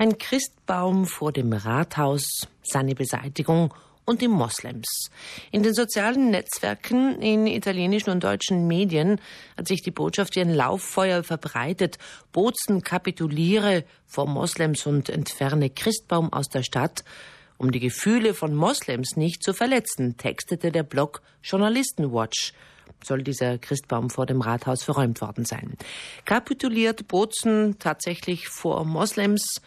Ein Christbaum vor dem Rathaus, seine Beseitigung und die Moslems. In den sozialen Netzwerken, in italienischen und deutschen Medien hat sich die Botschaft wie ein Lauffeuer verbreitet. Bozen kapituliere vor Moslems und entferne Christbaum aus der Stadt. Um die Gefühle von Moslems nicht zu verletzen, textete der Blog Journalistenwatch soll dieser Christbaum vor dem Rathaus verräumt worden sein. Kapituliert Bozen tatsächlich vor Moslems?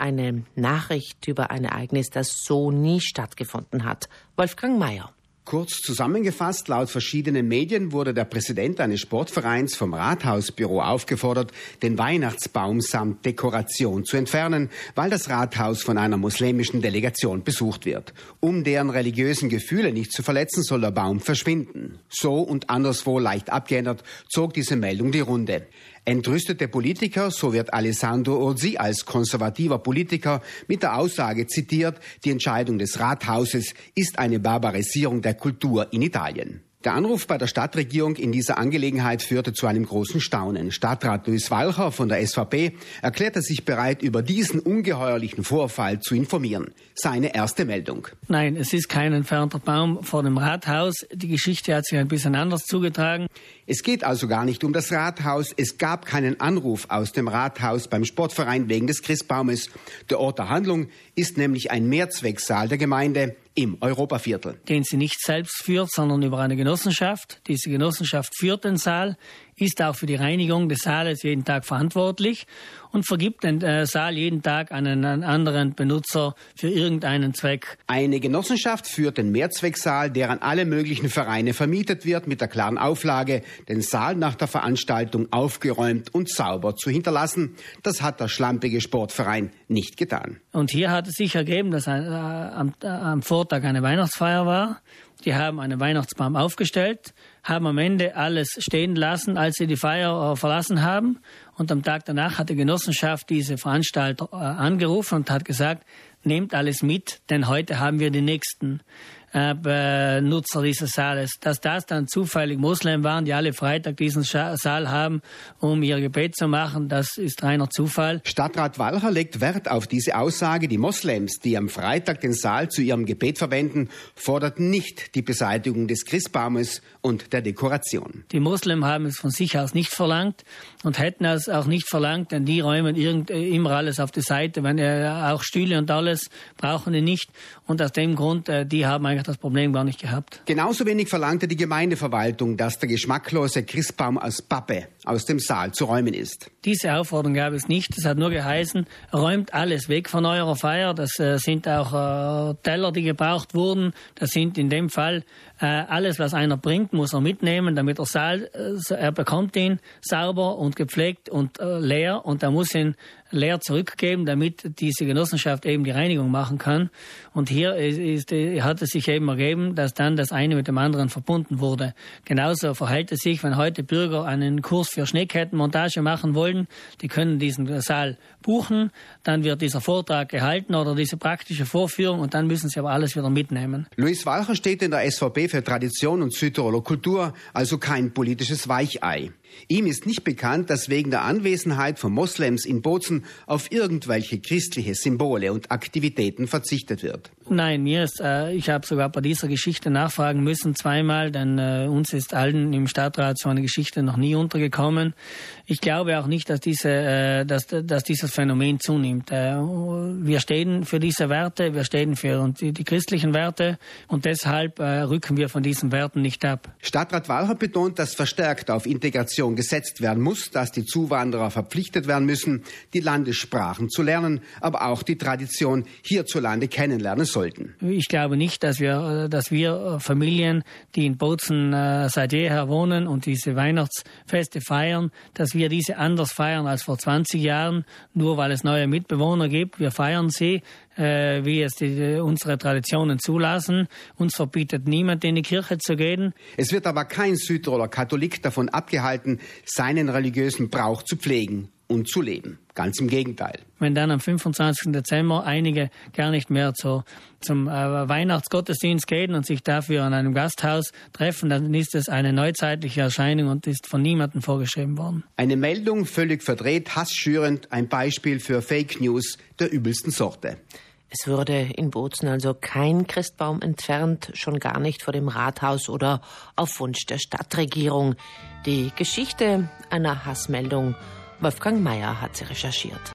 Eine Nachricht über ein Ereignis, das so nie stattgefunden hat. Wolfgang Mayer. Kurz zusammengefasst, laut verschiedenen Medien wurde der Präsident eines Sportvereins vom Rathausbüro aufgefordert, den Weihnachtsbaum samt Dekoration zu entfernen, weil das Rathaus von einer muslimischen Delegation besucht wird. Um deren religiösen Gefühle nicht zu verletzen, soll der Baum verschwinden. So und anderswo leicht abgeändert zog diese Meldung die Runde. Entrüstete Politiker, so wird Alessandro Urzi als konservativer Politiker mit der Aussage zitiert, die Entscheidung des Rathauses ist eine Barbarisierung der Kultur in Italien. Der Anruf bei der Stadtregierung in dieser Angelegenheit führte zu einem großen Staunen. Stadtrat Luis Walcher von der SVP erklärte sich bereit, über diesen ungeheuerlichen Vorfall zu informieren. Seine erste Meldung. Nein, es ist kein entfernter Baum vor dem Rathaus. Die Geschichte hat sich ein bisschen anders zugetragen. Es geht also gar nicht um das Rathaus. Es gab keinen Anruf aus dem Rathaus beim Sportverein wegen des Christbaumes. Der Ort der Handlung ist nämlich ein Mehrzwecksaal der Gemeinde im Europaviertel. Den sie nicht selbst führt, sondern über eine Genossenschaft. Diese Genossenschaft führt den Saal, ist auch für die Reinigung des Saales jeden Tag verantwortlich und vergibt den äh, Saal jeden Tag an einen anderen Benutzer für irgendeinen Zweck. Eine Genossenschaft führt den Mehrzwecksaal, der an alle möglichen Vereine vermietet wird, mit der klaren Auflage, den Saal nach der Veranstaltung aufgeräumt und sauber zu hinterlassen. Das hat der schlampige Sportverein nicht getan. Und hier hat es sich ergeben, dass äh, am, äh, am Vortag eine Weihnachtsfeier war. Die haben einen Weihnachtsbaum aufgestellt, haben am Ende alles stehen lassen, als sie die Feier äh, verlassen haben. Und am Tag danach hat die Genossenschaft diese Veranstalter äh, angerufen und hat gesagt, nehmt alles mit, denn heute haben wir die nächsten äh, Nutzer dieses Saales. Dass das dann zufällig Muslim waren, die alle Freitag diesen Saal haben, um ihr Gebet zu machen, das ist reiner Zufall. Stadtrat Walcher legt Wert auf diese Aussage. Die Moslems, die am Freitag den Saal zu ihrem Gebet verwenden, forderten nicht die Beseitigung des Christbaumes und der Dekoration. Die Muslimen haben es von sich aus nicht verlangt und hätten es auch nicht verlangt, denn die räumen irgend, äh, immer alles auf die Seite. Wenn äh, auch Stühle und alles brauchen die nicht. Und aus dem Grund, äh, die haben eigentlich das Problem gar nicht gehabt. Genauso wenig verlangte die Gemeindeverwaltung, dass der geschmacklose Christbaum aus Pappe aus dem Saal zu räumen ist. Diese Aufforderung gab es nicht. Es hat nur geheißen, räumt alles weg von eurer Feier. Das äh, sind auch äh, Teller, die gebraucht wurden. Das sind in dem Fall äh, alles, was einer bringt, muss er mitnehmen, damit der Saal, äh, er bekommt ihn sauber und gepflegt und äh, leer und er muss ihn leer zurückgeben, damit diese Genossenschaft eben die Reinigung machen kann. Und hier ist, ist, hat es sich eben ergeben, dass dann das eine mit dem anderen verbunden wurde. Genauso verhält es sich, wenn heute Bürger einen Kurs für Schneekettenmontage machen wollen, die können diesen Saal buchen, dann wird dieser Vortrag gehalten oder diese praktische Vorführung und dann müssen sie aber alles wieder mitnehmen. Luis Walcher steht in der SVP für Tradition und Südtiroler Kultur, also kein politisches Weichei. Ihm ist nicht bekannt, dass wegen der Anwesenheit von Moslems in Bozen auf irgendwelche christliche Symbole und Aktivitäten verzichtet wird. Nein, mir ist, äh, ich habe sogar bei dieser Geschichte nachfragen müssen zweimal, denn äh, uns ist allen im Stadtrat so eine Geschichte noch nie untergekommen. Ich glaube auch nicht, dass, diese, äh, dass, dass dieses Phänomen zunimmt. Äh, wir stehen für diese Werte, wir stehen für die, die christlichen Werte und deshalb äh, rücken wir von diesen Werten nicht ab. Stadtrat Walcher betont, dass verstärkt auf Integration gesetzt werden muss, dass die Zuwanderer verpflichtet werden müssen, die Landessprachen zu lernen, aber auch die Tradition hierzulande kennenlernen sollten? Ich glaube nicht, dass wir, dass wir Familien, die in Bozen äh, seit jeher wohnen und diese Weihnachtsfeste feiern, dass wir diese anders feiern als vor 20 Jahren, nur weil es neue Mitbewohner gibt. Wir feiern sie, äh, wie es die, unsere Traditionen zulassen. Uns verbietet niemand, in die Kirche zu gehen. Es wird aber kein Südtiroler Katholik davon abgehalten, seinen religiösen Brauch zu pflegen und zu leben. Ganz im Gegenteil. Wenn dann am 25. Dezember einige gar nicht mehr zu, zum äh, Weihnachtsgottesdienst gehen und sich dafür an einem Gasthaus treffen, dann ist es eine neuzeitliche Erscheinung und ist von niemandem vorgeschrieben worden. Eine Meldung völlig verdreht, hassschürend, ein Beispiel für Fake News der übelsten Sorte. Es würde in Bozen also kein Christbaum entfernt, schon gar nicht vor dem Rathaus oder auf Wunsch der Stadtregierung. Die Geschichte einer Hassmeldung Wolfgang Mayer hat sie recherchiert.